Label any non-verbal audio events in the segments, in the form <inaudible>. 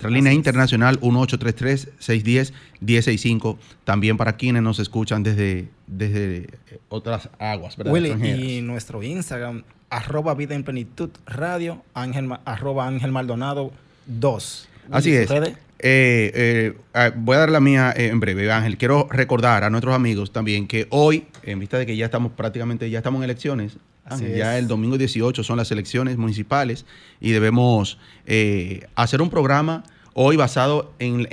Nuestra línea internacional 1833-610-1065, también para quienes nos escuchan desde, desde otras aguas, ¿verdad? Willy, y nuestro Instagram, arroba vida en plenitud radio, ángel, arroba ángel maldonado 2. Así es. Eh, eh, ah, voy a dar la mía eh, en breve, Ángel. Quiero recordar a nuestros amigos también que hoy, en vista de que ya estamos prácticamente, ya estamos en elecciones, ya el domingo 18 son las elecciones municipales y debemos hacer un programa hoy basado en,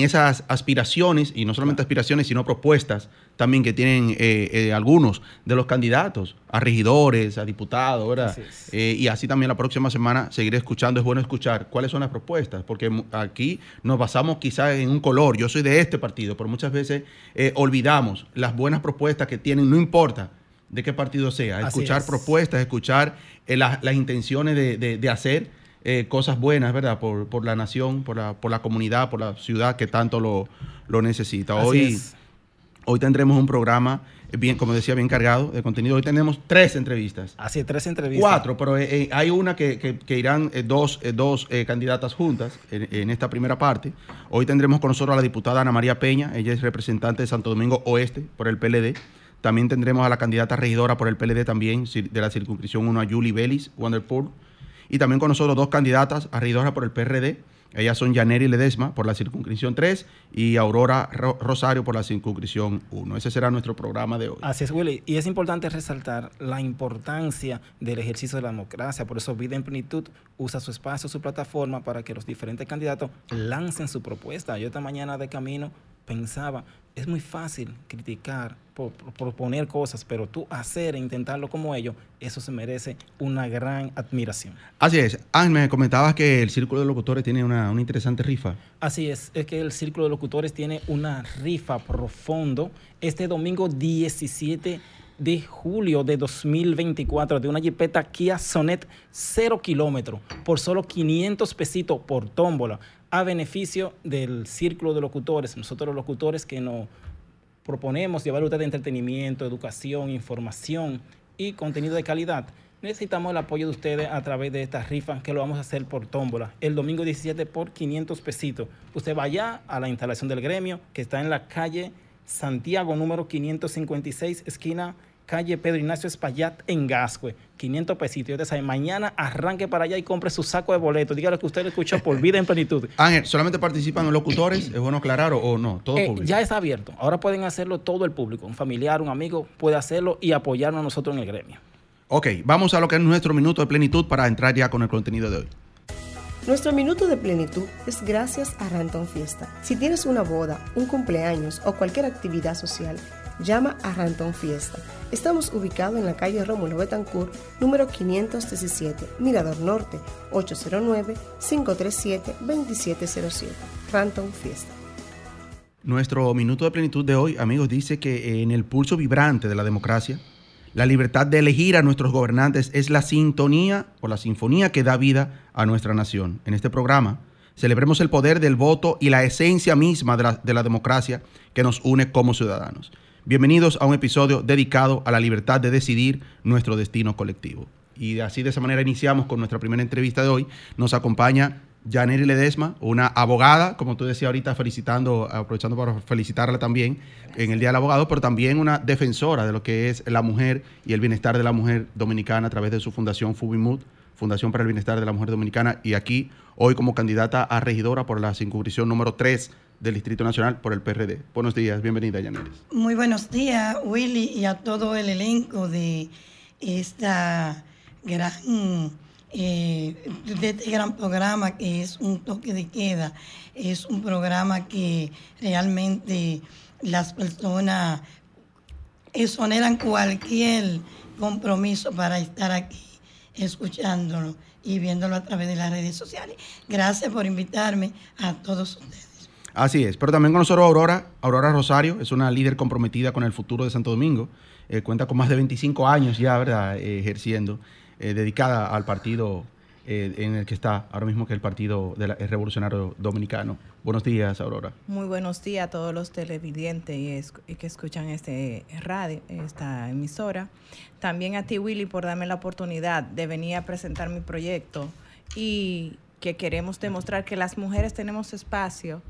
esas aspiraciones, y no solamente aspiraciones, sino propuestas también que tienen eh, eh, algunos de los candidatos a regidores, a diputados, ¿verdad? Eh, y así también la próxima semana seguiré escuchando. Es bueno escuchar cuáles son las propuestas, porque aquí nos basamos quizás en un color. Yo soy de este partido, pero muchas veces olvidamos las buenas propuestas que tienen, no importa de qué partido sea, escuchar propuestas, escuchar las intenciones de, hacer cosas buenas, ¿verdad? Por, la nación, por la, por la comunidad, por la ciudad que tanto lo, lo necesita. Hoy Hoy tendremos un programa, eh, bien, como decía, bien cargado de contenido. Hoy tenemos tres entrevistas. Así, tres entrevistas. Cuatro, pero eh, eh, hay una que, irán dos, dos candidatas juntas en, esta primera parte. Hoy tendremos con nosotros a la diputada Ana María Peña. Ella es representante de Santo Domingo Oeste por el PLD. También tendremos a la candidata regidora por el PLD también, de la circunscripción 1, a Julie Vélez, Wonderpool. Y también con nosotros dos candidatas a por el PRD ellas son Yaneri Ledesma por la circunscripción 3 y Aurora Rosario por la circunscripción 1. Ese será nuestro programa de hoy. Así es, Willy. Y es importante resaltar la importancia del ejercicio de la democracia. Por eso Vida en Plenitud usa su espacio, su plataforma para que los diferentes candidatos lancen su propuesta. Yo esta mañana de camino pensaba, es muy fácil criticar, proponer cosas, pero tú hacer e intentarlo como ellos, eso se merece una gran admiración. Así es. Ángel, me comentabas que el Círculo de Locutores tiene una, interesante rifa. Así es, es que el Círculo de Locutores tiene una rifa profundo este domingo 17 de julio de 2024 de una Jeepeta Kia Sonet 0 kilómetros por solo 500 pesitos por tómbola a beneficio del círculo de locutores, nosotros los locutores que nos proponemos llevar usted de entretenimiento, educación, información y contenido de calidad. Necesitamos el apoyo de ustedes a través de esta rifa que lo vamos a hacer por tómbola. El domingo 17 por 500 pesitos. Usted vaya a la instalación del gremio que está en la calle Santiago número 556, esquina calle Pedro Ignacio Espaillat en Gascue. 500 pesitos. Yo te mañana arranque para allá y compre su saco de boletos. Dígale que usted lo escuchó por vida en plenitud. <laughs> Ángel, ¿solamente participan los locutores? ¿Es bueno aclarar o, no? Todo eh, público. Ya está abierto. Ahora pueden hacerlo todo el público. Un familiar, un amigo puede hacerlo y apoyarnos a nosotros en el gremio. Ok, vamos a lo que es nuestro minuto de plenitud para entrar ya con el contenido de hoy. Nuestro minuto de plenitud es gracias a Ranton Fiesta. Si tienes una boda, un cumpleaños o cualquier actividad social, llama a Ranton Fiesta. Estamos ubicados en la calle Rómulo Betancourt, número 517, Mirador Norte, 809-537-2707. Ranton Fiesta. Nuestro minuto de plenitud de hoy, amigos, dice que en el pulso vibrante de la democracia, la libertad de elegir a nuestros gobernantes es la sintonía o la sinfonía que da vida a nuestra nación. En este programa celebremos el poder del voto y la esencia misma de la democracia que nos une como ciudadanos. Bienvenidos a un episodio dedicado a la libertad de decidir nuestro destino colectivo. Y así de esa manera iniciamos con nuestra primera entrevista de hoy. Nos acompaña Janeri Ledesma, una abogada, como tú decías ahorita, felicitando, aprovechando para felicitarla también en el Día del Abogado, pero también una defensora de lo que es la mujer y el bienestar de la mujer dominicana a través de su fundación Fubimut, Fundación para el Bienestar de la Mujer Dominicana, y aquí hoy como candidata a regidora por la circunscripción número 3 del Distrito Nacional por el PRD. Buenos días, bienvenida, Yanelis. Muy buenos días, Willy, y a todo el elenco de esta gran eh, de este gran programa que es un toque de queda. Es un programa que realmente las personas exoneran cualquier compromiso para estar aquí escuchándolo y viéndolo a través de las redes sociales. Gracias por invitarme a todos ustedes. Así es, pero también con nosotros Aurora, Aurora Rosario, es una líder comprometida con el futuro de Santo Domingo, eh, cuenta con más de 25 años ya, ¿verdad?, eh, ejerciendo, eh, dedicada al partido en el que está ahora mismo, que es el Partido Revolucionario Dominicano. Buenos días, Aurora. Muy buenos días a todos los televidentes y, que escuchan este radio, esta emisora. También a ti, Willy, por darme la oportunidad de venir a presentar mi proyecto y que queremos demostrar que las mujeres tenemos espacio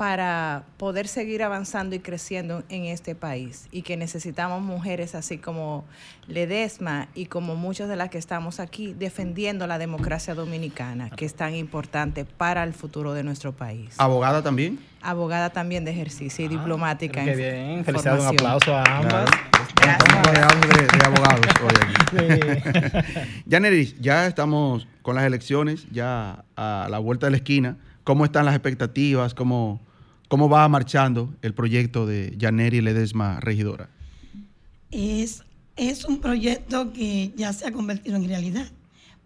para poder seguir avanzando y creciendo en este país y que necesitamos mujeres así como Ledesma y como muchas de las que estamos aquí defendiendo la democracia dominicana, que es tan importante para el futuro de nuestro país. ¿Abogada también? Abogada también de ejercicio y Ah, diplomática. Qué en bien, felicidades, un aplauso a ambas. Rodeados de, de abogados hoy aquí. <laughs> Sí. <laughs> Ya, Neris, ya estamos con las elecciones, ya a la vuelta de la esquina. ¿Cómo están las expectativas? ¿Cómo, cómo va marchando el proyecto de Yaneri Ledesma, regidora? Es, es un proyecto que ya se ha convertido en realidad,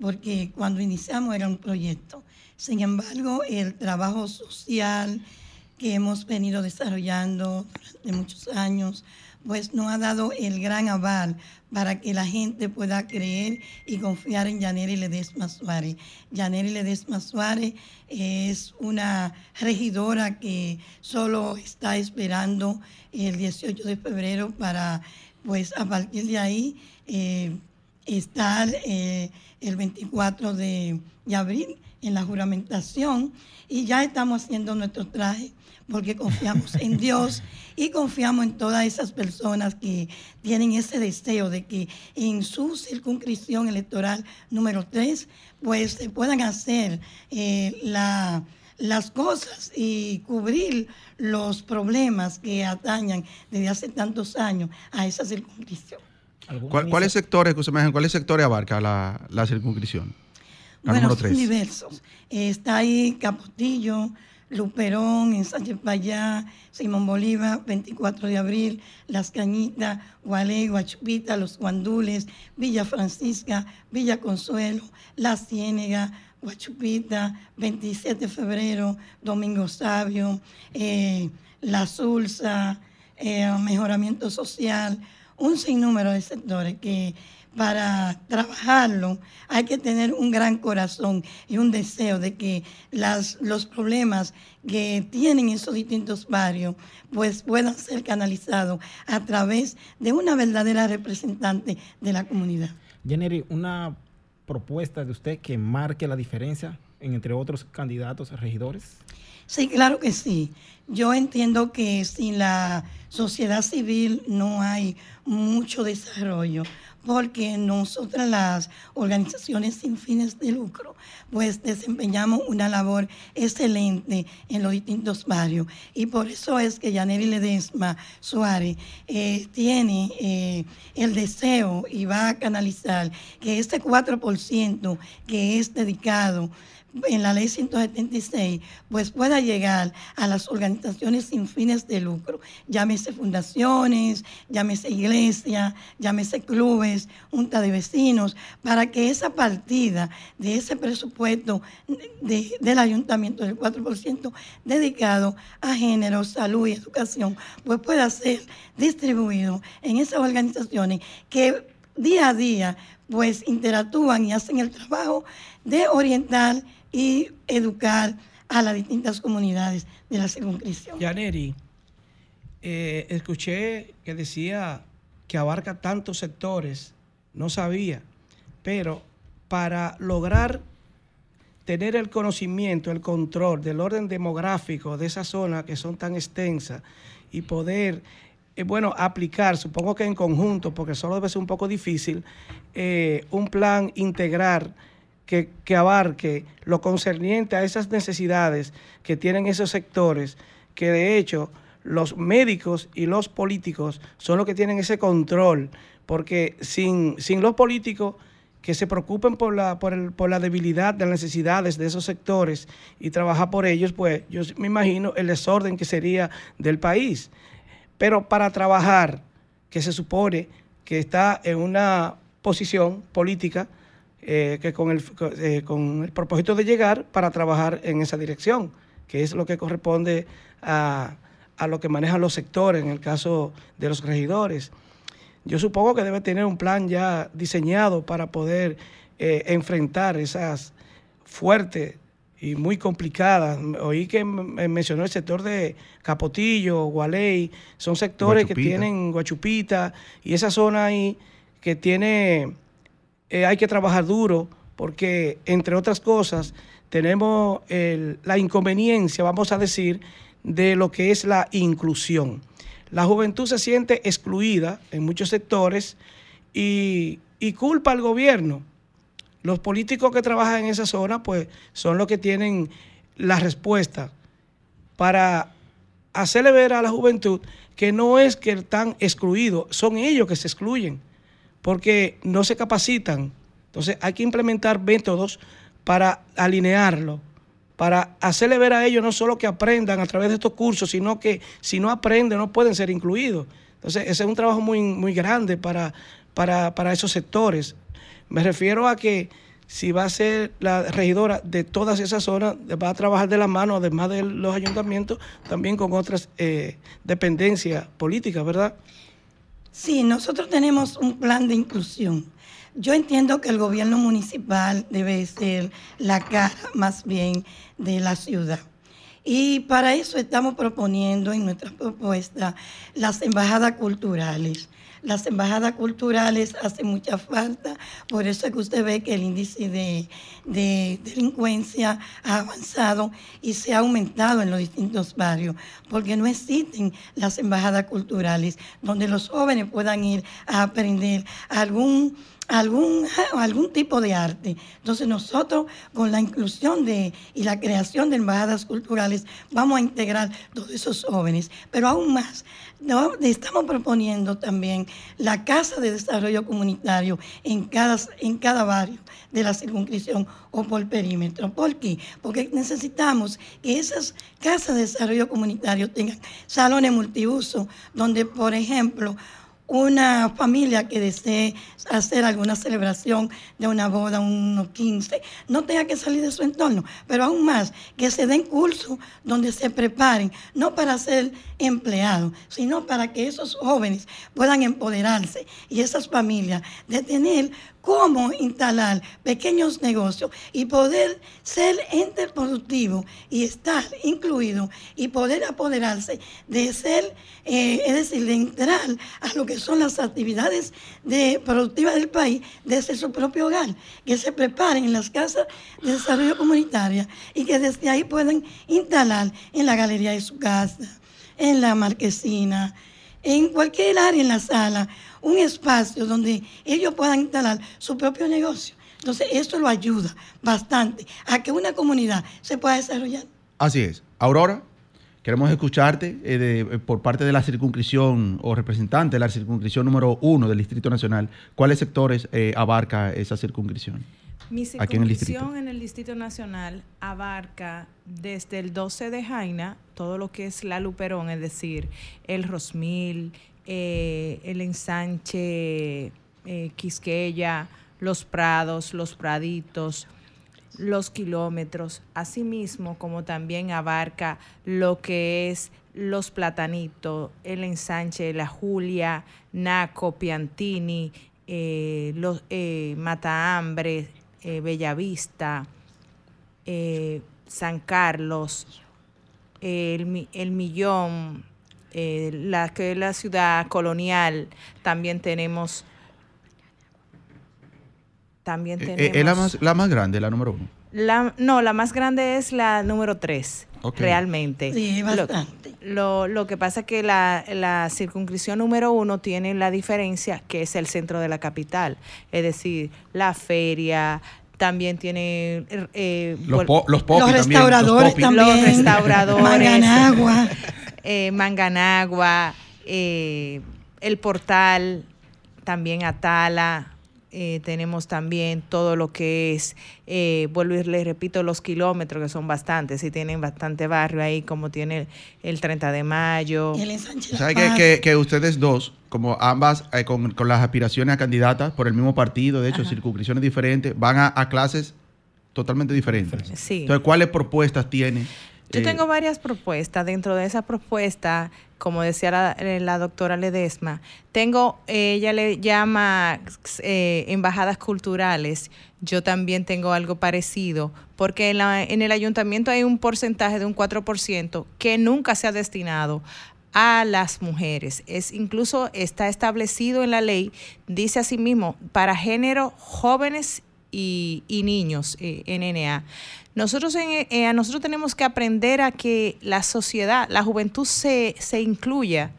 porque cuando iniciamos era un proyecto. Sin embargo, el trabajo social que hemos venido desarrollando durante muchos años, pues nos ha dado el gran aval para que la gente pueda creer y confiar en Yaneri Ledesma Suárez. Yaneri Ledesma Suárez es una regidora que solo está esperando el 18 de febrero para, pues a partir de ahí, eh, estar eh, el 24 de, de abril en la juramentación y ya estamos haciendo nuestro traje porque confiamos en Dios y confiamos en todas esas personas que tienen ese deseo de que en su circunscripción electoral número 3 pues se puedan hacer eh, la, las cosas y cubrir los problemas que atañan desde hace tantos años a esa circunscripción. ¿Alguna ¿Cuál- ¿Cuáles sectores, cuáles sectores abarca la, la circunscripción? La Bueno, número son 3. diversos. Está ahí Capotillo, Luperón, en Payá, Simón Bolívar, 24 de abril, Las Cañitas, Gualey, Guachupita, Los Guandules, Villa Francisca, Villa Consuelo, La Ciénega, Guachupita, 27 de febrero, Domingo Sabio, eh, La Sulsa, eh, Mejoramiento Social, un sinnúmero de sectores que para trabajarlo hay que tener un gran corazón y un deseo de que las, los problemas que tienen esos distintos barrios pues puedan ser canalizados a través de una verdadera representante de la comunidad. Jenny, una propuesta de usted que marque la diferencia en- entre otros candidatos a regidores. Sí, claro que sí. Yo entiendo que sin la sociedad civil no hay mucho desarrollo, porque nosotras las organizaciones sin fines de lucro, pues desempeñamos una labor excelente en los distintos barrios. Y por eso es que Yaneri Ledesma Suárez eh, tiene eh, el deseo y va a canalizar que este 4% que es dedicado en la ley 176, pues pueda llegar a las organizaciones sin fines de lucro, llámese fundaciones, llámese iglesia, llámese clubes, junta de vecinos, para que esa partida de ese presupuesto de- del ayuntamiento del 4% dedicado a género, salud y educación, pues pueda ser distribuido en esas organizaciones que día a día pues interactúan y hacen el trabajo de orientar y educar a las distintas comunidades de la circunscripción. Yaneri, eh, escuché que decía que abarca tantos sectores, no sabía, pero para lograr tener el conocimiento, el control del orden demográfico de esa zona que son tan extensas y poder, eh, bueno, aplicar, supongo que en conjunto, porque solo debe ser un poco difícil, eh, un plan integral que, que abarque lo concerniente a esas necesidades que tienen esos sectores, que de hecho los médicos y los políticos son los que tienen ese control, porque sin, sin los políticos que se preocupen por la, por, el- por la debilidad de las necesidades de esos sectores y trabajar por ellos, pues yo me imagino el desorden que sería del país. Pero para trabajar, que se supone que está en una posición política, eh, que con el, eh, con el propósito de llegar para trabajar en esa dirección, que es lo que corresponde a, a lo que manejan los sectores, en el caso de los regidores. Yo supongo que debe tener un plan ya diseñado para poder eh, enfrentar esas fuertes y muy complicadas. Oí que mencionó el sector de Capotillo, Gualey, son sectores que tienen Guachupita y esa zona ahí que tiene, eh, hay que trabajar duro porque, entre otras cosas, tenemos la inconveniencia, vamos a decir, de lo que es la inclusión. La juventud se siente excluida en muchos sectores y, culpa al gobierno. Los políticos que trabajan en esa zona, pues, son los que tienen la respuesta para hacerle ver a la juventud que no es que están excluidos, son ellos que se excluyen, porque no se capacitan. Entonces hay que implementar métodos para alinearlo, para hacerle ver a ellos no solo que aprendan a través de estos cursos, sino que si no aprenden no pueden ser incluidos. Entonces, ese es un trabajo muy, muy grande para, para, esos sectores. Me refiero a que si va a ser la regidora de todas esas zonas, va a trabajar de la mano, además de los ayuntamientos, también con otras eh, dependencias políticas, ¿verdad? Sí, nosotros tenemos un plan de inclusión yo entiendo que el gobierno municipal debe ser la cara más bien de la ciudad. Y para eso estamos proponiendo en nuestra propuesta las embajadas culturales. Las embajadas culturales hacen mucha falta, por eso es que usted ve que el índice de, de, delincuencia ha avanzado y se ha aumentado en los distintos barrios, porque no existen las embajadas culturales donde los jóvenes puedan ir a aprender algún algún, <laughs> algún tipo de arte. Entonces nosotros con la inclusión de, y la creación de embajadas culturales vamos a integrar todos esos jóvenes, pero aún más, estamos proponiendo también la Casa de Desarrollo Comunitario en cada, en cada barrio de la circunscripción o por perímetro. ¿Por qué? Porque necesitamos que esas casas de desarrollo comunitario tengan salones multiuso, donde, por ejemplo, una familia que desee hacer alguna celebración de una boda, unos 15, no tenga que salir de su entorno, pero aún más, que se den cursos donde se preparen, no para ser empleados, sino para que esos jóvenes puedan empoderarse y esas familias de tener cómo instalar pequeños negocios y poder ser ente productivo y estar incluido y poder apoderarse de ser, eh, es decir, de entrar a lo que son las actividades de, productivas del país desde su propio hogar, que se preparen en las casas de desarrollo comunitaria y que desde ahí puedan instalar en la galería de su casa, en la marquesina, en cualquier área en la sala, un espacio donde ellos puedan instalar su propio negocio. Entonces, eso lo ayuda bastante a que una comunidad se pueda desarrollar. Así es. Aurora, queremos escucharte eh, eh, por parte de la circunscripción o representante de la circunscripción número uno del Distrito Nacional. ¿Cuáles sectores eh, abarca esa circunscripción? Mi circunscripción en el, Distrito Nacional abarca desde el 12 de Jaina, todo lo que es la Luperón, es decir, el Rosmil, eh, el ensanche eh, Quisqueya, los prados, los praditos, los kilómetros, asimismo como también abarca lo que es los platanitos, el ensanche La Julia, Naco, Piantini, eh, los eh, Matahambre, eh, Bellavista, San Carlos, el, el Millón, eh, la que es la ciudad colonial, también tenemos... También tenemos... Eh, eh, ¿Es la más, la más grande, la número uno? La, no, la más grande es la número tres, realmente. Sí, bastante. Lo, lo, que pasa es que la, la, circunscripción número uno tiene la diferencia que es el centro de la capital. Es decir, la feria, también tiene los, los, los, restauradores también, los restauradores agua <laughs> eh, Manganagua, eh, el portal, también Atala, eh, tenemos también todo lo que es, eh, vuelvo y les repito, los kilómetros, que son bastantes, y tienen bastante barrio ahí, como tiene el, 30 de mayo. ¿Sabe que, que, ustedes dos, como ambas, con, las aspiraciones a candidatas por el mismo partido, de hecho, circunscripciones diferentes, van a, a clases totalmente diferentes? Sí. Entonces, ¿cuáles propuestas tiene? Yo tengo varias propuestas. Dentro de esa propuesta, como decía la, eh, doctora Ledesma, tengo, ella le llama eh, embajadas culturales. Yo también tengo algo parecido, porque en, la, en el ayuntamiento hay un porcentaje de un 4% que nunca se ha destinado a las mujeres. Es incluso está establecido en la ley, dice asimismo, para género jóvenes y, niños, eh, NNA. Nosotros, en, eh, nosotros tenemos que aprender a que la sociedad, la juventud se, se incluya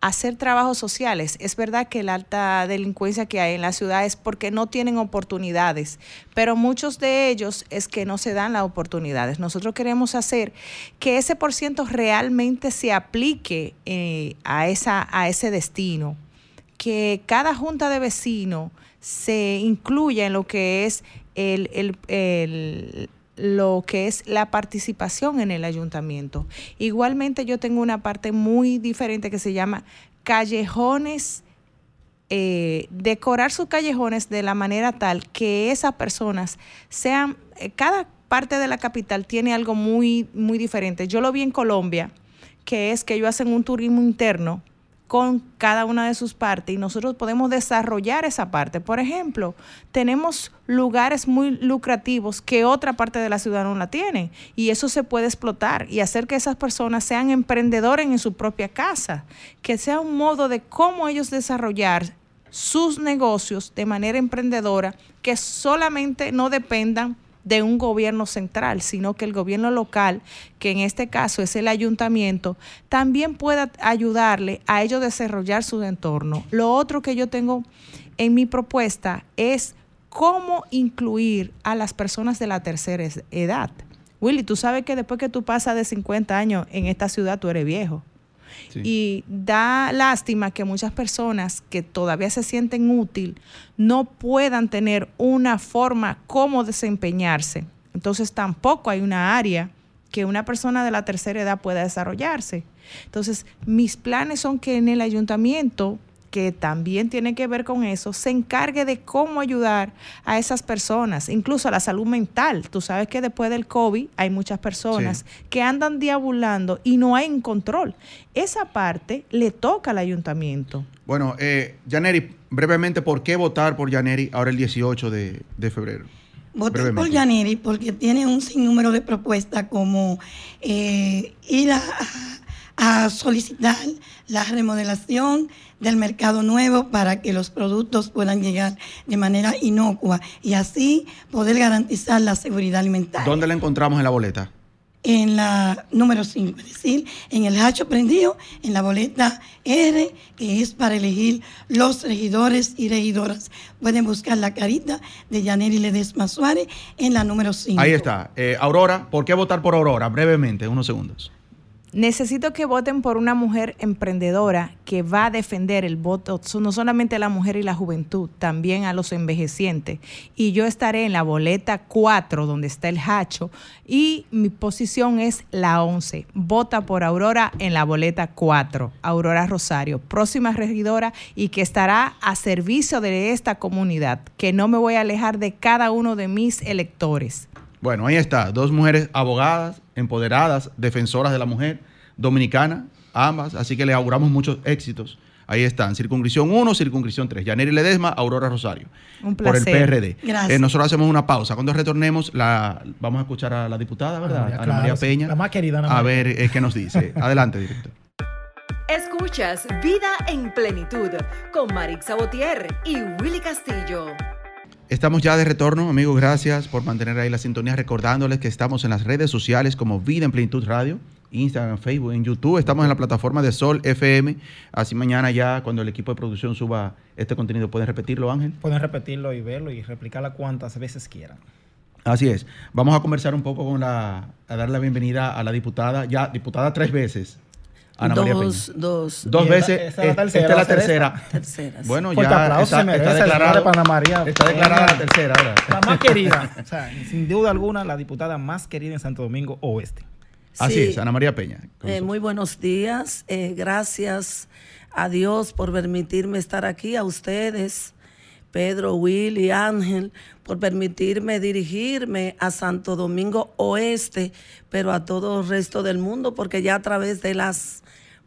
hacer trabajos sociales. Es verdad que la alta delincuencia que hay en la ciudad es porque no tienen oportunidades, pero muchos de ellos es que no se dan las oportunidades. Nosotros queremos hacer que ese por ciento realmente se aplique eh, a, esa, a ese destino, que cada junta de vecinos se incluya en lo que es el lo que es la participación en el ayuntamiento. Igualmente yo tengo una parte muy diferente que se llama callejones, eh, decorar sus callejones de la manera tal que esas personas sean, eh, cada parte de la capital tiene algo muy, muy diferente. Yo lo vi en Colombia, que es que ellos hacen un turismo interno con cada una de sus partes y nosotros podemos desarrollar esa parte. Por ejemplo, tenemos lugares muy lucrativos que otra parte de la ciudad no la tiene y eso se puede explotar y hacer que esas personas sean emprendedores en su propia casa, que sea un modo de cómo ellos desarrollar sus negocios de manera emprendedora que solamente no dependan de un gobierno central, sino que el gobierno local, que en este caso es el ayuntamiento, también pueda ayudarle a ellos desarrollar su entorno. Lo otro que yo tengo en mi propuesta es cómo incluir a las personas de la tercera edad. Willy, tú sabes que después que tú pasas de 50 años en esta ciudad, tú eres viejo. Y da lástima que muchas personas que todavía se sienten útil no puedan tener una forma cómo desempeñarse. Entonces tampoco hay una área que una persona de la tercera edad pueda desarrollarse. Entonces, mis planes son que en el ayuntamiento que también tiene que ver con eso, se encargue de cómo ayudar a esas personas, incluso a la salud mental. Tú sabes que después del COVID hay muchas personas que andan diabulando y no hay un control. Esa parte le toca al ayuntamiento. Bueno, eh, Janeri, brevemente, ¿por qué votar por Janeri ahora el 18 de, febrero? Voté por Janeri porque tiene un sinnúmero de propuestas como eh, ir a solicitar la remodelación del mercado nuevo para que los productos puedan llegar de manera inocua y así poder garantizar la seguridad alimentaria. ¿Dónde la encontramos en la boleta? En la número 5, es decir, en el hacho prendido, en la boleta R, que es para elegir los regidores y regidoras. Pueden buscar la carita de Yaneri Ledesma Suárez en la número 5. Ahí está. Eh, Aurora, ¿por qué votar por Aurora? Brevemente, unos segundos. Necesito que voten por una mujer emprendedora que va a defender el voto, no solamente a la mujer y la juventud, también a los envejecientes. Y yo estaré en la boleta 4, donde está el hacho, y mi posición es la 11. Vota por Aurora en la boleta 4, Aurora Rosario, próxima regidora y que estará a servicio de esta comunidad, que no me voy a alejar de cada uno de mis electores. Bueno, ahí está, dos mujeres abogadas, empoderadas, defensoras de la mujer, dominicana, ambas, así que le auguramos muchos éxitos. Ahí están, circunscripción 1, circunscripción 3. Yaneri Ledesma, Aurora Rosario. Un placer. Por el PRD. Gracias. Eh, nosotros hacemos una pausa. Cuando retornemos, la, vamos a escuchar a la diputada, ¿verdad? Ana María, Peña. La más querida, Ana María. A ver eh, qué nos dice. <laughs> Adelante, director. Escuchas Vida en Plenitud con Marix Sabotier y Willy Castillo. Estamos ya de retorno, amigos. Gracias por mantener ahí la sintonía. Recordándoles que estamos en las redes sociales como Vida en Plenitud Radio, Instagram, Facebook, en YouTube. Estamos en la plataforma de Sol FM. Así mañana ya, cuando el equipo de producción suba este contenido, ¿pueden repetirlo, Ángel? Pueden repetirlo y verlo y replicarlo cuantas veces quieran. Así es. Vamos a conversar un poco con la, a dar la bienvenida a la diputada, ya diputada tres veces, Ana dos, María Peña. Dos, dos veces. Esta, es la tercera. tercera. Bueno, ya está, está, declarada, Ana María, está declarada la tercera. ¿verdad? La más <laughs> querida. o sea, sin duda alguna, la diputada más querida en Santo Domingo Oeste. Así es, Ana María Peña. Eh, muy buenos días. Eh, gracias a Dios por permitirme estar aquí, a ustedes, Pedro, Will y Ángel, por permitirme dirigirme a Santo Domingo Oeste, pero a todo el resto del mundo, porque ya a través de las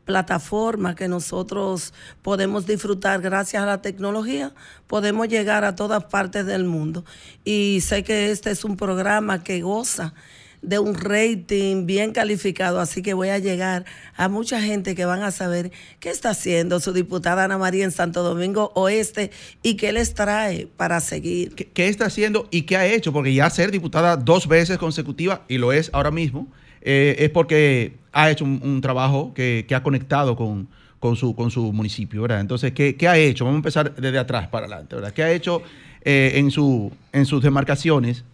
plataforma que nosotros podemos disfrutar gracias a la tecnología, podemos llegar a todas partes del mundo. Y sé que este es un programa que goza de un rating bien calificado, así que voy a llegar a mucha gente que van a saber qué está haciendo su diputada Ana María en Santo Domingo Oeste y qué les trae para seguir. ¿Qué, está haciendo y qué ha hecho? Porque ya ser diputada dos veces consecutiva, y lo es ahora mismo, eh, es porque ha hecho un, trabajo que, ha conectado con, con, su, con su municipio, ¿verdad? Entonces, ¿qué, ¿qué, ha hecho? Vamos a empezar desde atrás para adelante, ¿verdad? ¿Qué ha hecho eh, en, su, en sus demarcaciones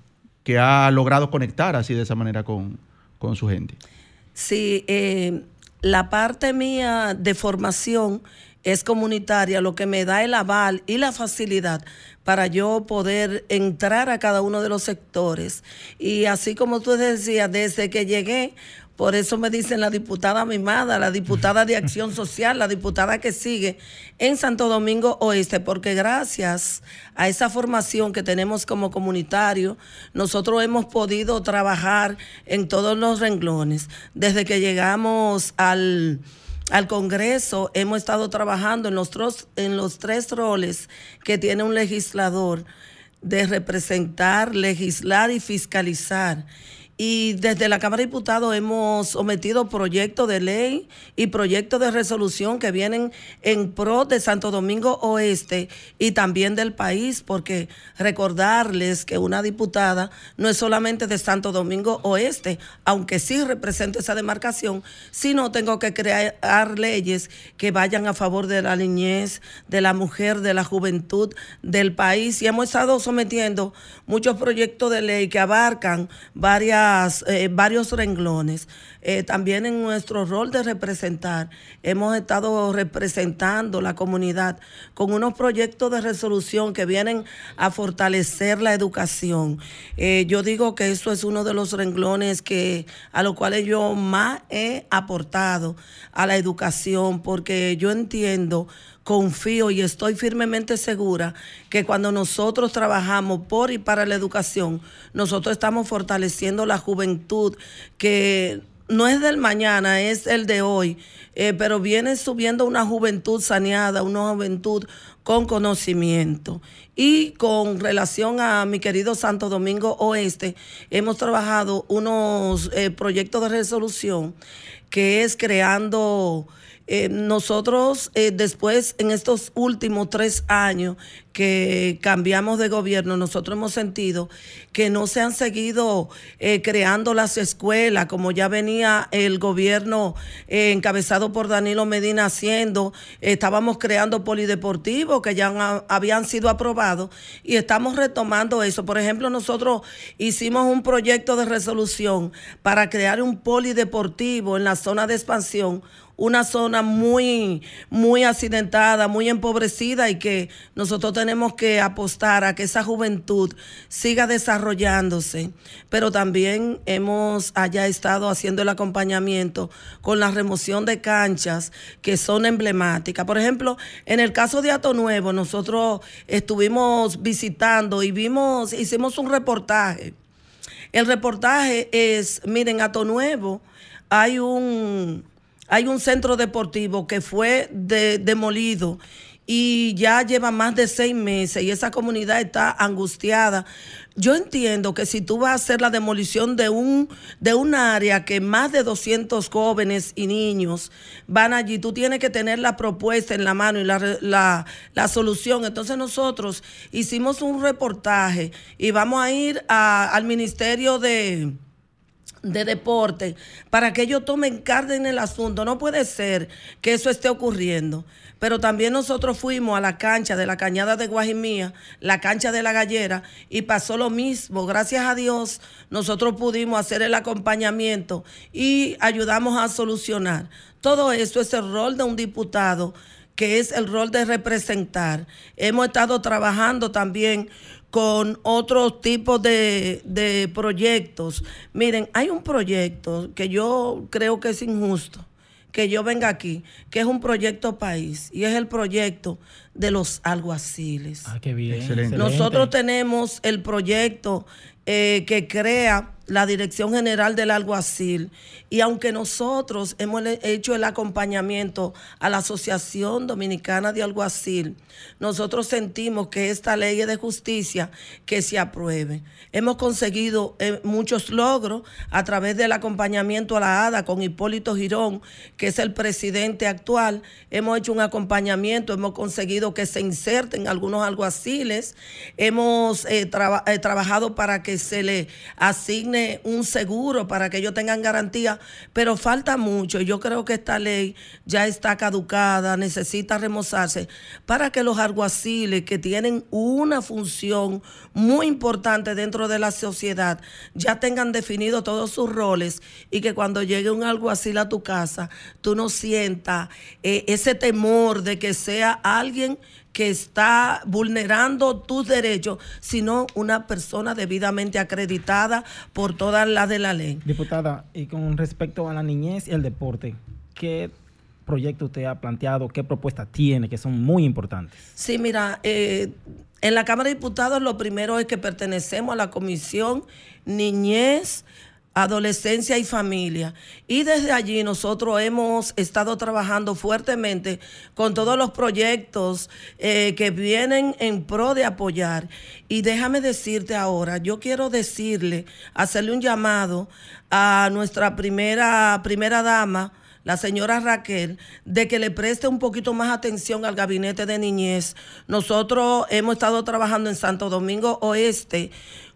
que ha logrado conectar así de esa manera con, su gente. Sí, eh, la parte mía de formación es comunitaria, lo que me da el aval y la facilidad para yo poder entrar a cada uno de los sectores. Y así como tú decías, desde que llegué, por eso me dicen la diputada mimada, la diputada de Acción Social, la diputada que sigue en Santo Domingo Oeste, porque gracias a esa formación que tenemos como comunitario, nosotros hemos podido trabajar en todos los renglones. Desde que llegamos al, Congreso, hemos estado trabajando en los, en los tres roles que tiene un legislador de representar, legislar y fiscalizar. Y desde la Cámara de Diputados hemos sometido proyectos de ley y proyectos de resolución que vienen en pro de Santo Domingo Oeste y también del país, porque recordarles que una diputada no es solamente de Santo Domingo Oeste, aunque sí represento esa demarcación, sino tengo que crear leyes que vayan a favor de la niñez, de la mujer, de la juventud, del país. Y hemos estado sometiendo muchos proyectos de ley que abarcan varias eh, varios renglones. Eh, también en nuestro rol de representar, hemos estado representando la comunidad con unos proyectos de resolución que vienen a fortalecer la educación. Eh, yo digo que eso es uno de los renglones que, a los cuales yo más he aportado a la educación, porque yo entiendo confío y estoy firmemente segura que cuando nosotros trabajamos por y para la educación, nosotros estamos fortaleciendo la juventud que no es del mañana, es el de hoy, eh, pero viene subiendo una juventud saneada, una juventud con conocimiento. Y con relación a mi querido Santo Domingo Oeste, hemos trabajado unos eh, proyectos de resolución que es creando eh, nosotros eh, después, en estos últimos tres años que cambiamos de gobierno, nosotros hemos sentido que no se han seguido eh, creando las escuelas como ya venía el gobierno encabezado por Danilo Medina haciendo. Estábamos creando polideportivos que ya habían sido aprobados y estamos retomando eso. Por ejemplo, nosotros hicimos un proyecto de resolución para crear un polideportivo en la zona de expansión una zona muy, muy accidentada, muy empobrecida y que nosotros tenemos que apostar a que esa juventud siga desarrollándose. Pero también hemos allá estado haciendo el acompañamiento con la remoción de canchas que son emblemáticas. Por ejemplo, en el caso de Ato Nuevo, nosotros estuvimos visitando y vimos, hicimos un reportaje. El reportaje es, miren, Ato Nuevo, hay un hay un centro deportivo que fue demolido y ya lleva más de seis meses y esa comunidad está angustiada. Yo entiendo que si tú vas a hacer la demolición de un, de un área que más de 200 jóvenes y niños van allí, tú tienes que tener la propuesta en la mano y la, la, solución. Entonces nosotros hicimos un reportaje y vamos a ir al Ministerio de de deporte para que ellos tomen carga en el asunto. No puede ser que eso esté ocurriendo. Pero también nosotros fuimos a la cancha de la cañada de Guajimía, la cancha de la gallera, y pasó lo mismo. Gracias a Dios, nosotros pudimos hacer el acompañamiento y ayudamos a solucionar. Todo eso es el rol de un diputado, que es el rol de representar. Hemos estado trabajando también con otros tipos de, proyectos. Miren, hay un proyecto que yo creo que es injusto que yo venga aquí, que es un proyecto país y es el proyecto de los alguaciles. Ah, qué bien. Nosotros tenemos el proyecto eh, que crea la Dirección General del Alguacil. Y aunque nosotros hemos hecho el acompañamiento a la Asociación Dominicana de Alguacil, nosotros sentimos que esta ley de justicia que se apruebe. Hemos conseguido eh, muchos logros a través del acompañamiento a la ADA con Hipólito Girón, que es el presidente actual. Hemos hecho un acompañamiento, hemos conseguido que se inserten algunos alguaciles, hemos eh, eh, trabajado para que se le asigne un seguro, para que ellos tengan garantía, pero falta mucho. Yo creo que esta ley ya está caducada, necesita remozarse para que los alguaciles que tienen una función muy importante dentro de la sociedad ya tengan definido todos sus roles y que cuando llegue un alguacil a tu casa, tú no sientas eh, ese temor de que sea alguien que está vulnerando tus derechos, sino una persona debidamente acreditada por todas las de la ley. Diputada, y con respecto a la niñez y el deporte, ¿qué proyecto usted ha planteado? ¿Qué propuestas tiene que son muy importantes? Sí, mira, eh, en la Cámara de Diputados lo primero es que pertenecemos a la Comisión Niñez, Adolescencia y Familia. Y desde allí nosotros hemos estado trabajando fuertemente con todos los proyectos eh, que vienen en pro de apoyar. Y déjame decirte ahora, yo quiero decirle, hacerle un llamado a nuestra primera, primera dama, la señora Raquel, de que le preste un poquito más atención al gabinete de niñez. Nosotros hemos estado trabajando en Santo Domingo Oeste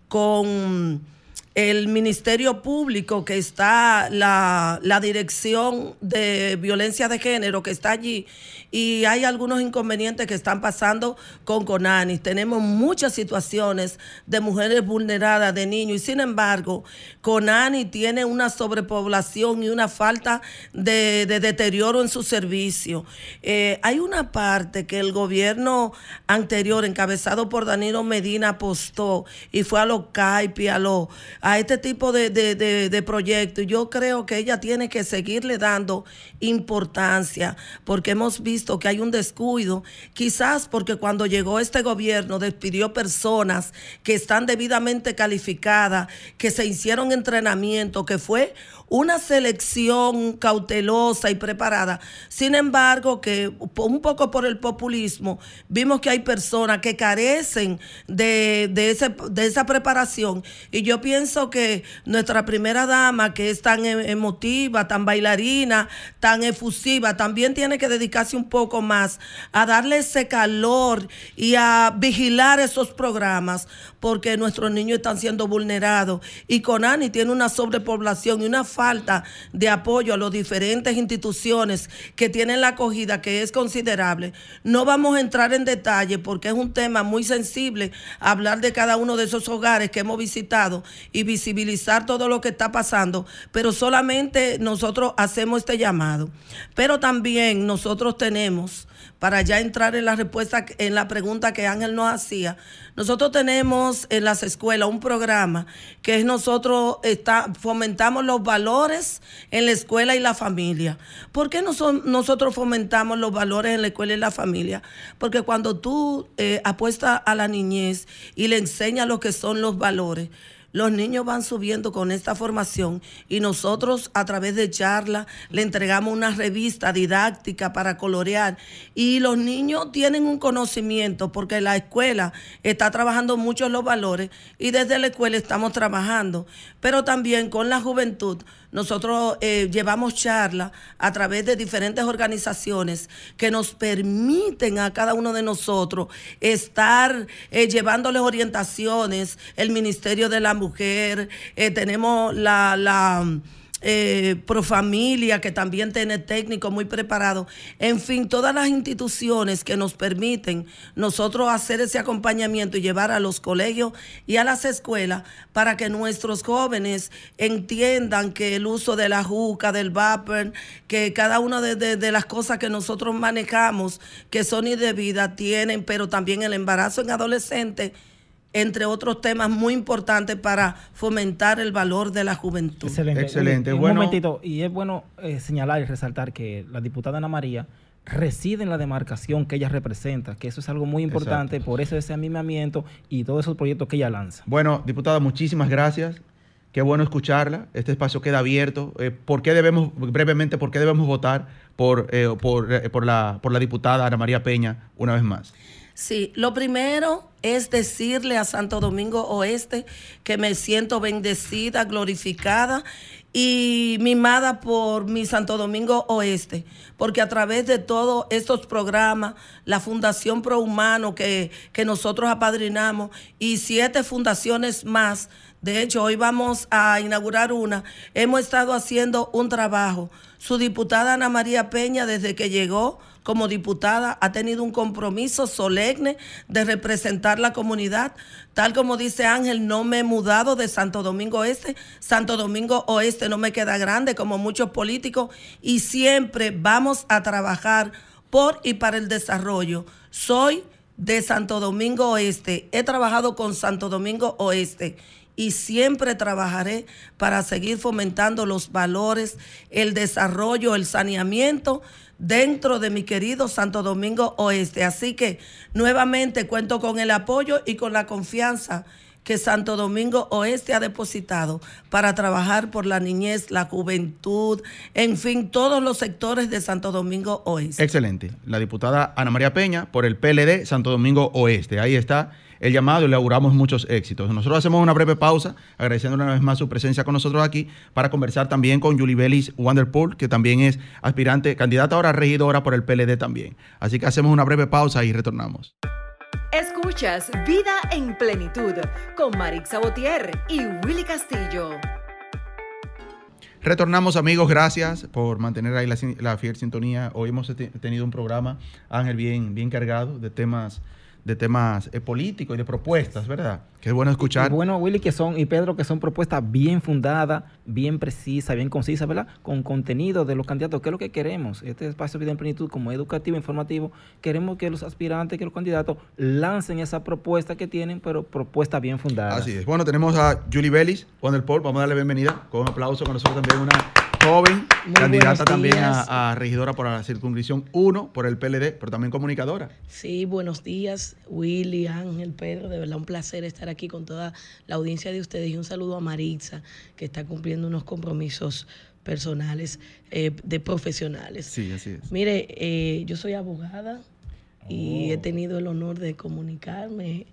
con el Ministerio Público, que está la, la, Dirección de Violencia de Género, que está allí, y hay algunos inconvenientes que están pasando con Conani. Tenemos muchas situaciones de mujeres vulneradas, de niños, y sin embargo, Conani tiene una sobrepoblación y una falta de, deterioro en su servicio. Eh, hay una parte que el gobierno anterior, encabezado por Danilo Medina, apostó y fue a los CAIPI, a, los, a este tipo de, de proyectos. Yo creo que ella tiene que seguirle dando importancia, porque hemos visto que hay un descuido, quizás porque cuando llegó este gobierno despidió personas que están debidamente calificadas, que se hicieron entrenamiento, que fue una selección cautelosa y preparada. Sin embargo, que un poco por el populismo, vimos que hay personas que carecen de, ese, de esa preparación. Y yo pienso que nuestra primera dama, que es tan e, emotiva, tan bailarina, tan efusiva, también tiene que dedicarse un poco más a darle ese calor y a vigilar esos programas, porque nuestros niños están siendo vulnerados. Y Conani tiene una sobrepoblación y una falta de apoyo a las diferentes instituciones que tienen la acogida que es considerable. No vamos a entrar en detalle porque es un tema muy sensible hablar de cada uno de esos hogares que hemos visitado y visibilizar todo lo que está pasando, pero solamente nosotros hacemos este llamado. Pero también nosotros tenemos para ya entrar en la respuesta, en la pregunta que Ángel nos hacía, nosotros tenemos en las escuelas un programa que es nosotros está, fomentamos los valores en la escuela y la familia. ¿Por qué nosotros fomentamos los valores en la escuela y la familia? Porque cuando tú eh, apuestas a la niñez y le enseñas lo que son los valores, los niños van subiendo con esta formación y nosotros a través de charla le entregamos una revista didáctica para colorear. Y los niños tienen un conocimiento porque la escuela está trabajando mucho los valores y desde la escuela estamos trabajando, pero también con la juventud nosotros eh, llevamos charlas a través de diferentes organizaciones que nos permiten a cada uno de nosotros estar eh, llevándoles orientaciones, el Ministerio de la Mujer, eh, tenemos la... la eh, Profamilia, que también tiene técnicos muy preparados. En fin, todas las instituciones que nos permiten nosotros hacer ese acompañamiento y llevar a los colegios y a las escuelas para que nuestros jóvenes entiendan que el uso de la juca, del vapor, que cada una de, las cosas que nosotros manejamos, que son indebidas, tienen, pero también el embarazo en adolescentes entre otros temas muy importantes para fomentar el valor de la juventud. Excelente. Excelente. Un momentito, y es bueno eh, señalar y resaltar que la diputada Ana María reside en la demarcación que ella representa, que eso es algo muy importante, Exacto. por eso ese animamiento y todos esos proyectos que ella lanza. Bueno, diputada, muchísimas gracias. Qué bueno escucharla. Este espacio queda abierto. Eh, ¿Por qué debemos, brevemente, por qué debemos votar por, eh, por, eh, por la, por la diputada Ana María Peña una vez más? Sí, lo primero es decirle a Santo Domingo Oeste que me siento bendecida, glorificada y mimada por mi Santo Domingo Oeste, porque a través de todos estos programas, la Fundación Pro Humano que, que nosotros apadrinamos y siete fundaciones más, de hecho hoy vamos a inaugurar una, hemos estado haciendo un trabajo. Su diputada Ana María Peña, desde que llegó, como diputada ha tenido un compromiso solemne de representar la comunidad. Tal como dice Ángel, no me he mudado de Santo Domingo Este. Santo Domingo Oeste no me queda grande como muchos políticos y siempre vamos a trabajar por y para el desarrollo. Soy de Santo Domingo Oeste. He trabajado con Santo Domingo Oeste y siempre trabajaré para seguir fomentando los valores, el desarrollo, el saneamiento dentro de mi querido Santo Domingo Oeste. Así que nuevamente cuento con el apoyo y con la confianza que Santo Domingo Oeste ha depositado para trabajar por la niñez, la juventud, en fin, todos los sectores de Santo Domingo Oeste. Excelente. La diputada Ana María Peña por el PLD Santo Domingo Oeste. Ahí está el llamado y le auguramos muchos éxitos. Nosotros hacemos una breve pausa, agradeciendo una vez más su presencia con nosotros aquí para conversar también con Julie Bellis Wanderpool, que también es aspirante, candidata ahora a regidora por el PLD también. Así que hacemos una breve pausa y retornamos. Escuchas Vida en Plenitud con Marix Sabotier y Willy Castillo. Retornamos amigos, gracias por mantener ahí la, la fiel sintonía. Hoy hemos te- tenido un programa, Ángel, bien, bien cargado de temas, de temas eh, políticos y de propuestas, ¿verdad? Que es bueno escuchar. Y bueno, Willy, que son, y Pedro, que son propuestas bien fundadas, bien precisas, bien concisas, ¿verdad? Con contenido de los candidatos, que es lo que queremos. Este espacio de Vida en Plenitud, como educativo, informativo, queremos que los aspirantes, que los candidatos lancen esa propuesta que tienen, pero propuesta bien fundada. Así es. Bueno, tenemos a Julie Bellis, Wanderpool. Vamos a darle bienvenida con un aplauso con nosotros también una joven Muy candidata también a regidora por la circunscripción 1 por el PLD, pero también comunicadora. Sí, buenos días, Willy, Ángel, Pedro. De verdad, un placer estar aquí con toda la audiencia de ustedes. Y un saludo a Maritza, que está cumpliendo unos compromisos personales, eh, de profesionales. Sí, así es. Mire, eh, yo soy abogada y Oh. he tenido el honor de comunicarme.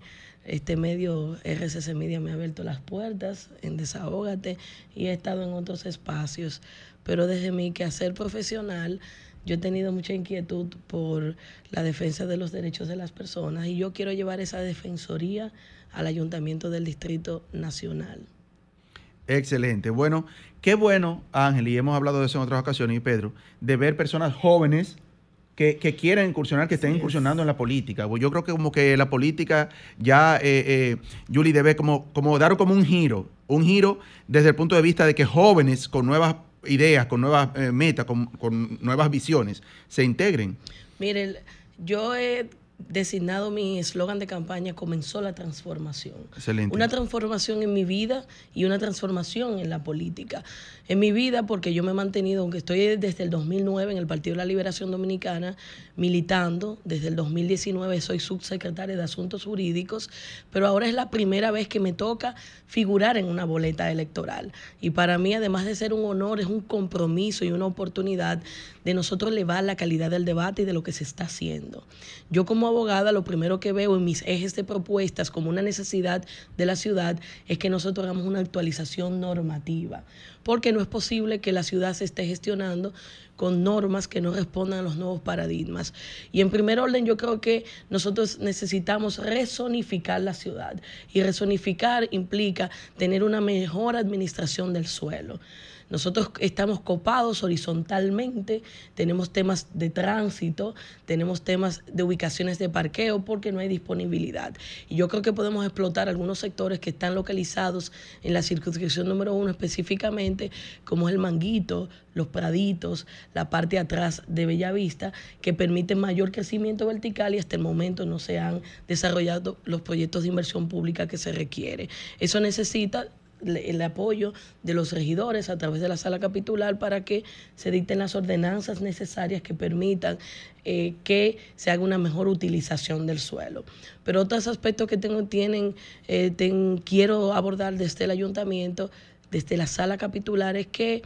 Este medio RCC Media me ha abierto las puertas en Desahógate y he estado en otros espacios. Pero desde mi quehacer profesional, yo he tenido mucha inquietud por la defensa de los derechos de las personas y yo quiero llevar esa defensoría al Ayuntamiento del Distrito Nacional. Excelente. Bueno, qué bueno, Ángel, y hemos hablado de eso en otras ocasiones, y Pedro, de ver personas jóvenes que, que quieren incursionar, que estén incursionando en la política. Pues Yo creo que como que la política ya, eh, eh, Julie, debe como, como dar como un giro, un giro desde el punto de vista de que jóvenes con nuevas ideas, con nuevas eh, metas, con, con nuevas visiones, se integren. Mire, yo he designado mi eslogan de campaña Comenzó la transformación. Excelente. Una transformación en mi vida y una transformación en la política. En mi vida, porque yo me he mantenido, aunque estoy desde el 2009 en el Partido de la Liberación Dominicana, militando, desde el 2019 soy subsecretaria de Asuntos Jurídicos, pero ahora es la primera vez que me toca figurar en una boleta electoral. Y para mí, además de ser un honor, es un compromiso y una oportunidad de nosotros elevar la calidad del debate y de lo que se está haciendo. Yo como abogada, lo primero que veo en mis ejes de propuestas como una necesidad de la ciudad es que nosotros hagamos una actualización normativa, porque no es posible que la ciudad se esté gestionando con normas que no respondan a los nuevos paradigmas. Y en primer orden, yo creo que nosotros necesitamos resonificar la ciudad. Y resonificar implica tener una mejor administración del suelo. Nosotros estamos copados horizontalmente, tenemos temas de tránsito, tenemos temas de ubicaciones de parqueo porque no hay disponibilidad. Y yo creo que podemos explotar algunos sectores que están localizados en la circunscripción número uno específicamente, como es el Manguito, los Praditos, la parte atrás de Bellavista, que permiten mayor crecimiento vertical y hasta el momento no se han desarrollado los proyectos de inversión pública que se requiere. Eso necesita el apoyo de los regidores a través de la sala capitular para que se dicten las ordenanzas necesarias que permitan eh, que se haga una mejor utilización del suelo. Pero otros aspectos que tengo, tienen, eh, quiero abordar desde el ayuntamiento, desde la sala capitular, es que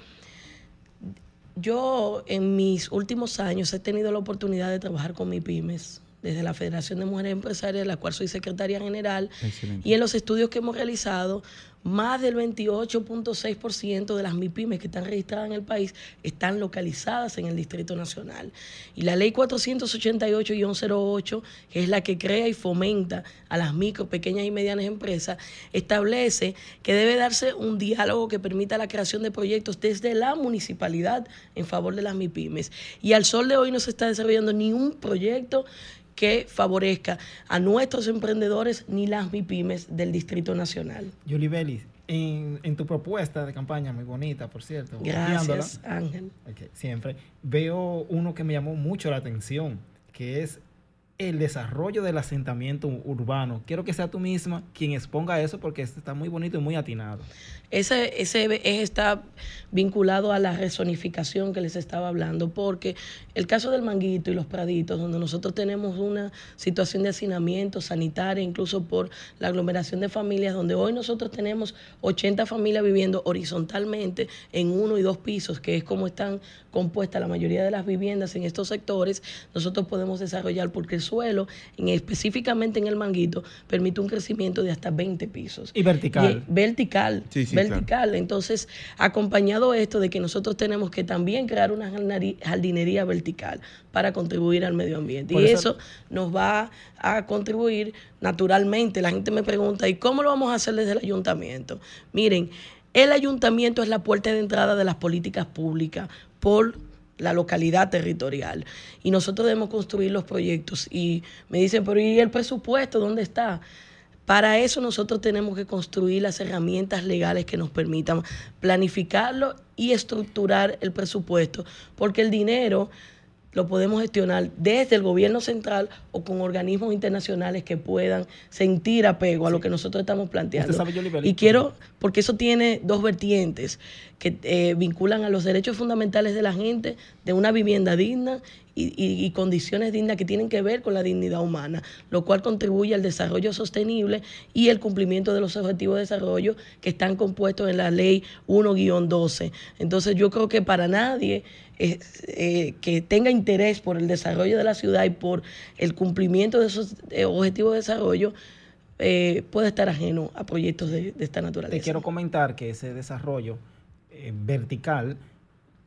yo en mis últimos años he tenido la oportunidad de trabajar con mi pymes desde la Federación de Mujeres Empresarias, de la cual soy secretaria general, y en los estudios que hemos realizado, más del 28.6% de las MIPIMES que están registradas en el país están localizadas en el Distrito Nacional. Y la ley 488-08, que es la que crea y fomenta a las micro, pequeñas y medianas empresas, establece que debe darse un diálogo que permita la creación de proyectos desde la municipalidad en favor de las MIPIMES. Y al sol de hoy no se está desarrollando ni un proyecto que favorezca a nuestros emprendedores ni las MIPIMES del Distrito Nacional. Yuli Belis, en, en, tu propuesta de campaña, muy bonita, por cierto. Gracias, Ángel. siempre. Veo uno que me llamó mucho la atención, que es el desarrollo del asentamiento urbano. Quiero que sea tú misma quien exponga eso porque está muy bonito y muy atinado. Ese, ese eje está vinculado a la resonificación que les estaba hablando, porque el caso del Manguito y los Praditos, donde nosotros tenemos una situación de hacinamiento sanitaria, incluso por la aglomeración de familias, donde hoy nosotros tenemos 80 familias viviendo horizontalmente en uno y dos pisos, que es como están compuestas la mayoría de las viviendas en estos sectores, nosotros podemos desarrollar porque el suelo, en, específicamente en el Manguito, permite un crecimiento de hasta 20 pisos. Y vertical. vertical. Sí, sí, vertical. Entonces, acompañado esto de que nosotros tenemos que también crear una jardinería vertical para contribuir al medio ambiente. y eso, nos va a contribuir naturalmente. La gente me pregunta, ¿y cómo lo vamos a hacer desde el ayuntamiento? Miren, el ayuntamiento es la puerta de entrada de las políticas públicas por la localidad territorial. Y nosotros debemos construir los proyectos. Y me dicen, pero ¿y el presupuesto dónde está? Para eso nosotros tenemos que construir las herramientas legales que nos permitan planificarlo y estructurar el presupuesto, porque el dinero lo podemos gestionar desde el gobierno central o con organismos internacionales que puedan sentir apego a lo que nosotros estamos planteando. y quiero, porque eso tiene dos vertientes que eh, vinculan a los derechos fundamentales de la gente, de una vivienda digna y, condiciones dignas que tienen que ver con la dignidad humana, lo cual contribuye al desarrollo sostenible y el cumplimiento de los objetivos de desarrollo que están compuestos en la ley 1-12. Entonces yo creo que para nadie eh, que tenga interés por el desarrollo de la ciudad y por el cumplimiento de esos eh, objetivos de desarrollo, eh, puede estar ajeno a proyectos de, esta naturaleza. Te quiero comentar que ese desarrollo vertical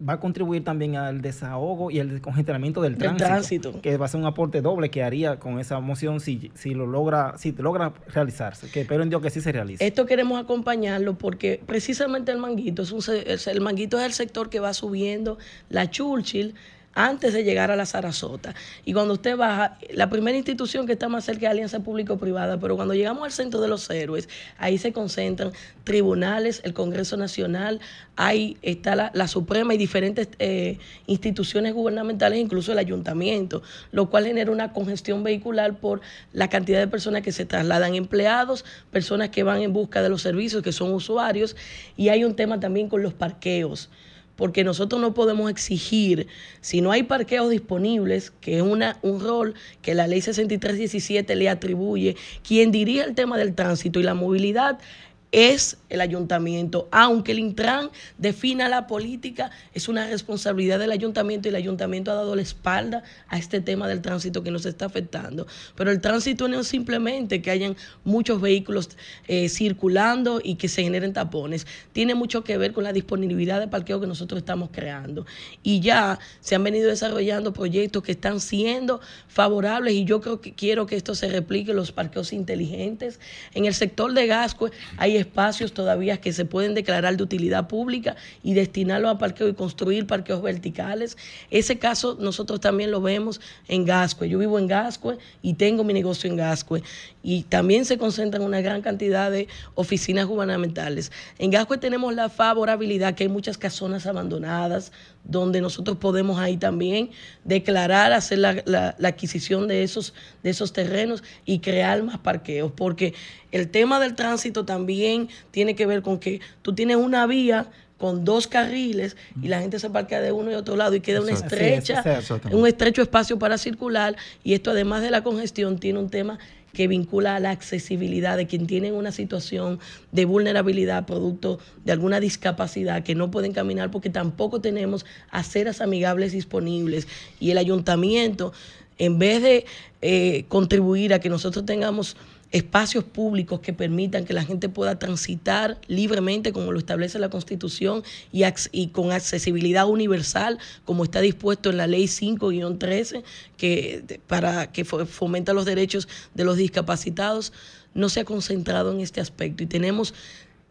va a contribuir también al desahogo y al descongestionamiento del tránsito, que va a ser un aporte doble que haría con esa moción si, si lo logra si logra realizarse, que espero en Dios que sí se realice. Esto queremos acompañarlo porque precisamente el manguito es un, el manguito es el sector que va subiendo la Churchill antes de llegar a la Sarasota. Y cuando usted baja, la primera institución que está más cerca de Alianza Público-Privada, pero cuando llegamos al Centro de los Héroes, ahí se concentran tribunales, el Congreso Nacional, ahí está la, Suprema y diferentes eh, instituciones gubernamentales, incluso el ayuntamiento, lo cual genera una congestión vehicular por la cantidad de personas que se trasladan, empleados, personas que van en busca de los servicios, que son usuarios, y hay un tema también con los parqueos porque nosotros no podemos exigir, si no hay parqueos disponibles, que es una, un rol que la ley 6317 le atribuye, quien dirige el tema del tránsito y la movilidad es el ayuntamiento. Aunque el Intran defina la política, es una responsabilidad del ayuntamiento y el ayuntamiento ha dado la espalda a este tema del tránsito que nos está afectando. Pero el tránsito no es simplemente que hayan muchos vehículos eh, circulando y que se generen tapones. Tiene mucho que ver con la disponibilidad de parqueo que nosotros estamos creando. Y ya se han venido desarrollando proyectos que están siendo favorables y yo creo que quiero que esto se replique los parqueos inteligentes. En el sector de Gasco hay espacios todavía que se pueden declarar de utilidad pública y destinarlos a parqueo y construir parqueos verticales. Ese caso nosotros también lo vemos en Gascue. Yo vivo en Gascue y tengo mi negocio en Gascue. Y también se concentran una gran cantidad de oficinas gubernamentales. En Gascue tenemos la favorabilidad que hay muchas casonas abandonadas donde nosotros podemos ahí también declarar, hacer la, la- la adquisición de esos, de esos terrenos y crear más parqueos, porque el tema del tránsito también tiene que ver con que tú tienes una vía con dos carriles y la gente se parquea de uno y otro lado y queda una estrecha, es, un estrecho espacio para circular y esto además de la congestión tiene un tema que vincula a la accesibilidad de quien tiene una situación de vulnerabilidad producto de alguna discapacidad que no pueden caminar porque tampoco tenemos aceras amigables disponibles. Y el ayuntamiento en vez de eh, contribuir a que nosotros tengamos espacios públicos que permitan que la gente pueda transitar libremente como lo establece la Constitución y, con accesibilidad universal como está dispuesto en la Ley 5-13 que para que fo- fomenta los derechos de los discapacitados. No se ha concentrado en este aspecto y tenemos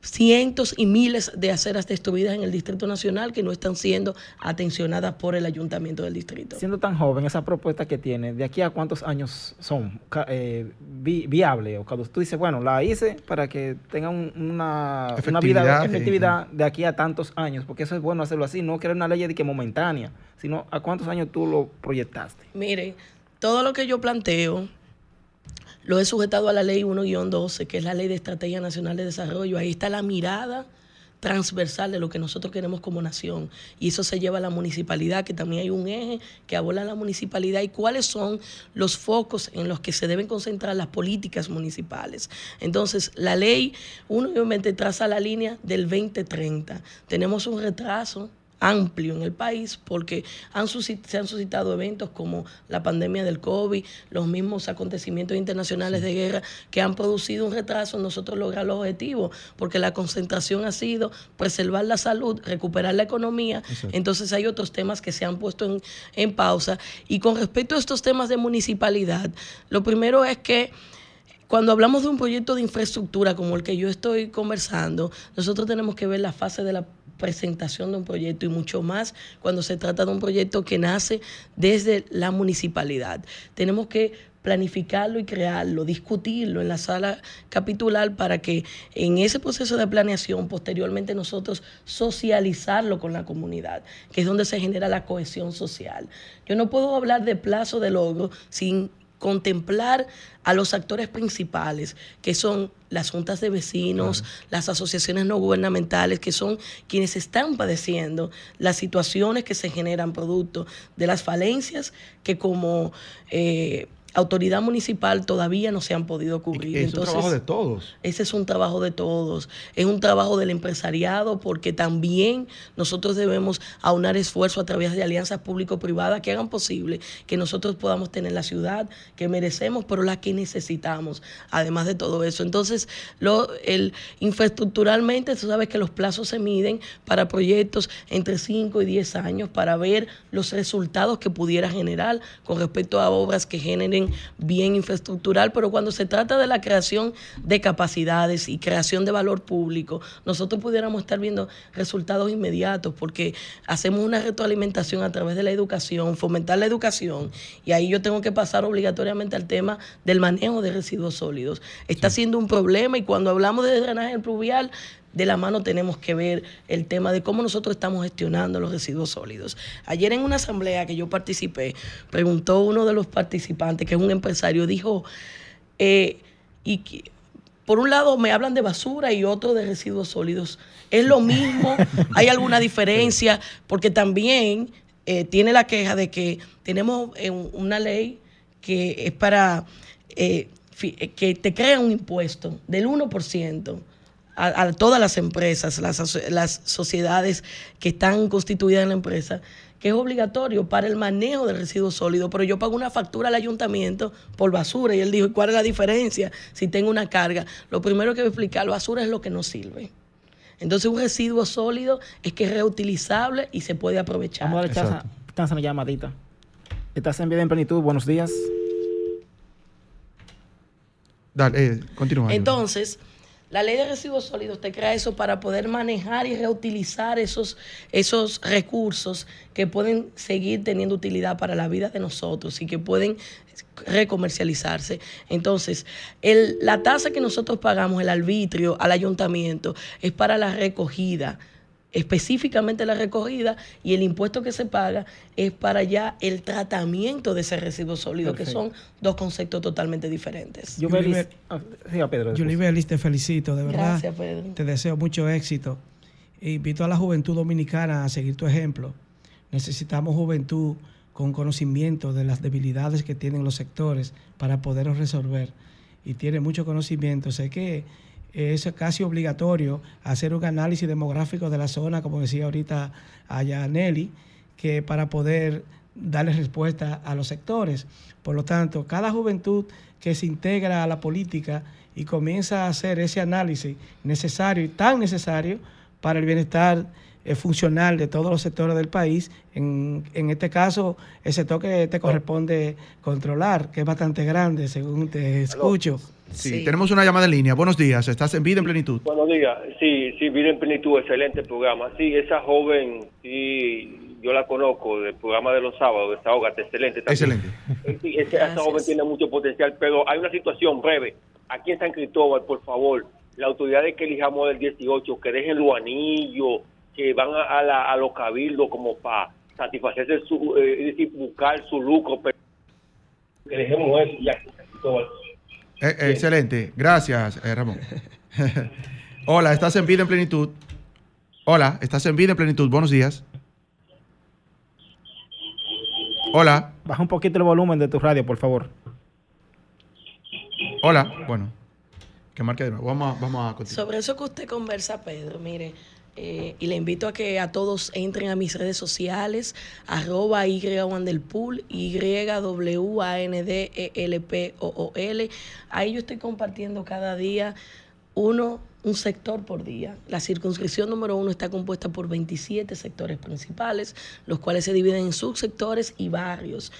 cientos y miles de aceras destruidas en el Distrito Nacional que no están siendo atencionadas por el Ayuntamiento del Distrito. Siendo tan joven, esa propuesta que tiene, ¿de aquí a cuántos años son eh, vi- viable? O cuando tú dices, bueno, la hice para que tenga un- una, vida, eh, efectividad de aquí a tantos años, porque eso es bueno hacerlo así, no crear una ley de que momentánea, sino a cuántos años tú lo proyectaste. Miren, todo lo que yo planteo lo he sujetado a la ley 1-12, que es la ley de Estrategia Nacional de Desarrollo. Ahí está la mirada transversal de lo que nosotros queremos como nación. Y eso se lleva a la municipalidad, que también hay un eje que aborda la municipalidad y cuáles son los focos en los que se deben concentrar las políticas municipales. Entonces, la ley, uno obviamente traza la línea del 2030. Tenemos un retraso amplio en el país porque han se han suscitado eventos como la pandemia del COVID, los mismos acontecimientos internacionales de guerra que han producido un retraso en nosotros lograr los objetivos, porque la concentración ha sido preservar la salud, recuperar la economía, entonces hay otros temas que se han puesto en, en pausa. Y con respecto a estos temas de municipalidad, lo primero es que cuando hablamos de un proyecto de infraestructura como el que yo estoy conversando, nosotros tenemos que ver la fase de la presentación de un proyecto y mucho más cuando se trata de un proyecto que nace desde la municipalidad. Tenemos que planificarlo y crearlo, discutirlo en la sala capitular para que en ese proceso de planeación posteriormente nosotros socializarlo con la comunidad, que es donde se genera la cohesión social. Yo no puedo hablar de plazo de logro sin contemplar a los actores principales, que son las juntas de vecinos, las asociaciones no gubernamentales, que son quienes están padeciendo las situaciones que se generan producto de las falencias que como eh, autoridad municipal todavía no se han podido cubrir. Es un trabajo de todos. Ese es un trabajo de todos, es un trabajo del empresariado porque también nosotros debemos aunar esfuerzo a través de alianzas público-privadas que hagan posible que nosotros podamos tener la ciudad que merecemos, pero la que necesitamos, además de todo eso. Entonces, lo, el, infraestructuralmente, tú sabes que los plazos se miden para proyectos entre 5 y 10 años para ver los resultados que pudiera generar con respecto a obras que generen bien infraestructural, pero cuando se trata de la creación de capacidades y creación de valor público, nosotros pudiéramos estar viendo resultados inmediatos porque hacemos una retroalimentación a través de la educación, fomentar la educación y ahí yo tengo que pasar obligatoriamente al tema del manejo de residuos sólidos. Está siendo un problema y cuando hablamos de drenaje pluvial, de la mano tenemos que ver el tema de cómo nosotros estamos gestionando los residuos sólidos. Ayer en una asamblea que yo participé, preguntó uno de los participantes, que es un empresario, dijo, eh, y por un lado me hablan de basura y otro de residuos sólidos. ¿Es lo mismo? <laughs> ¿Hay alguna diferencia? Porque también eh, tiene la queja de que tenemos eh, un- una ley que es para eh, eh, que te crea un impuesto del 1% a, a todas las empresas, las, las sociedades que están constituidas en la empresa, que es obligatorio para el manejo de residuos sólidos, pero yo pago una factura al ayuntamiento por basura y él dijo, ¿y cuál es la diferencia si tengo una carga? Lo primero que voy a explicar, basura es lo que no sirve. Entonces un residuo sólido es que es reutilizable y se puede aprovechar. Vamos a a una llamadita. Estás en vida en plenitud, buenos días. Dale, eh, continúa. Entonces, la ley de residuos sólidos te crea eso para poder manejar y reutilizar esos, esos recursos que pueden seguir teniendo utilidad para la vida de nosotros y que pueden recomercializarse. Entonces, el- la tasa que nosotros pagamos, el arbitrio al ayuntamiento, es para la recogida específicamente la recogida y el impuesto que se paga es para ya el tratamiento de ese residuo sólido, que son dos conceptos totalmente diferentes. Yo ah, te felicito, de verdad. Gracias, Pedro. Te deseo mucho éxito. E invito a la juventud dominicana a seguir tu ejemplo. Necesitamos juventud con conocimiento de las debilidades que tienen los sectores para poderlos resolver. Y tiene mucho conocimiento. Sé que es casi obligatorio hacer un análisis demográfico de la zona, como decía ahorita allá Nelly, que para poder darle respuesta a los sectores. Por lo tanto, cada juventud que se integra a la política y comienza a hacer ese análisis necesario y tan necesario para el bienestar eh, funcional de todos los sectores del país, en, en este caso el sector que te corresponde controlar, que es bastante grande, según te escucho. Sí, tenemos una llamada en línea. Buenos días, ¿estás en Vida en Plenitud? Buenos días, sí, sí, Vida en Plenitud, excelente programa. Sí, esa joven, sí, yo la conozco del programa de los sábados, Desahogate, excelente. Excelente. Eh, sí, esa joven tiene mucho potencial, pero hay una situación breve. Aquí en San Cristóbal, por favor, la autoridad de que elijamos del 18, que dejen los anillos, que van a, la, a los cabildos como para satisfacerse su, eh, decir, buscar su lucro, pero que dejemos eso ya. Cristóbal. Eh, excelente, gracias eh, Ramón. <laughs> Hola, estás en vida en plenitud. Hola, estás en vida en plenitud. Buenos días. Hola. Baja un poquito el volumen de tu radio, por favor. Hola. Bueno, que marque de nuevo. Vamos, vamos a continuar. Sobre eso que usted conversa, Pedro, mire, eh, y le invito a que a todos entren a mis redes sociales, arroba Y del pool, Y W A N D E L P O O L. Ahí yo estoy compartiendo cada día uno, un sector por día. La circunscripción número uno está compuesta por 27 sectores principales, los cuales se dividen en subsectores y barrios.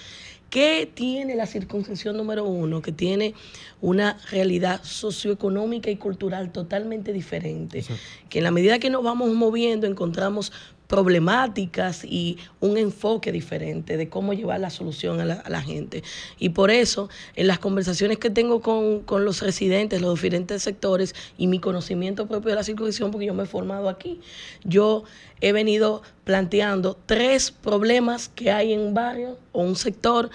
¿Qué tiene la circunscripción número uno? Que tiene una realidad socioeconómica y cultural totalmente diferente. Que en la medida que nos vamos moviendo encontramos problemáticas y un enfoque diferente de cómo llevar la solución a la, gente. Y por eso, en las conversaciones que tengo con, con, los residentes, los diferentes sectores y mi conocimiento propio de la circunscripción, porque yo me he formado aquí, yo he venido planteando tres problemas que hay en un barrio o un sector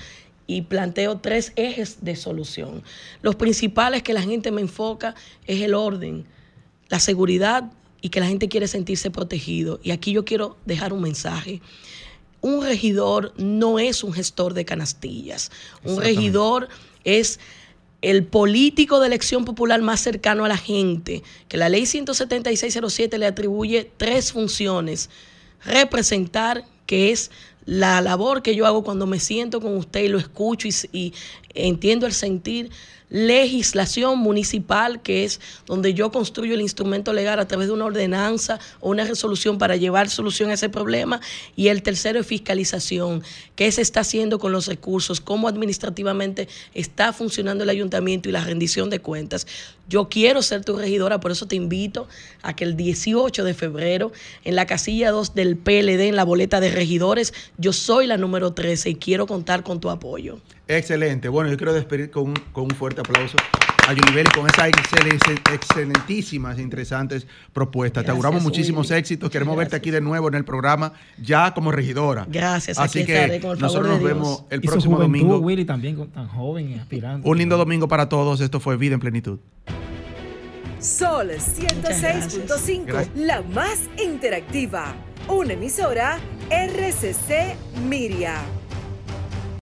y planteo tres ejes de solución. Los principales que la gente me enfoca es el orden, la seguridad y que la gente quiere sentirse protegido. Y aquí yo quiero dejar un mensaje. Un regidor no es un gestor de canastillas. Un regidor es el político de elección popular más cercano a la gente, que la ley 17607 le atribuye tres funciones. Representar, que es la labor que yo hago cuando me siento con usted y lo escucho y, y entiendo el sentir legislación municipal, que es donde yo construyo el instrumento legal a través de una ordenanza o una resolución para llevar solución a ese problema. Y el tercero es fiscalización, qué se está haciendo con los recursos, cómo administrativamente está funcionando el ayuntamiento y la rendición de cuentas. Yo quiero ser tu regidora, por eso te invito a que el 18 de febrero, en la casilla 2 del PLD, en la boleta de regidores, yo soy la número 13 y quiero contar con tu apoyo. Excelente. Bueno, yo quiero despedir con un, con un fuerte aplauso a Yulibel con esas excelentísimas e interesantes propuestas. Te auguramos muchísimos éxitos. Queremos verte aquí de nuevo en el programa, ya como regidora. Gracias. Así que nosotros nos vemos el próximo domingo. Willy, también tan joven y aspirante. Un lindo domingo para todos. Esto fue Vida en Plenitud. Sol 106.5, la más interactiva. Una emisora RCC Miria.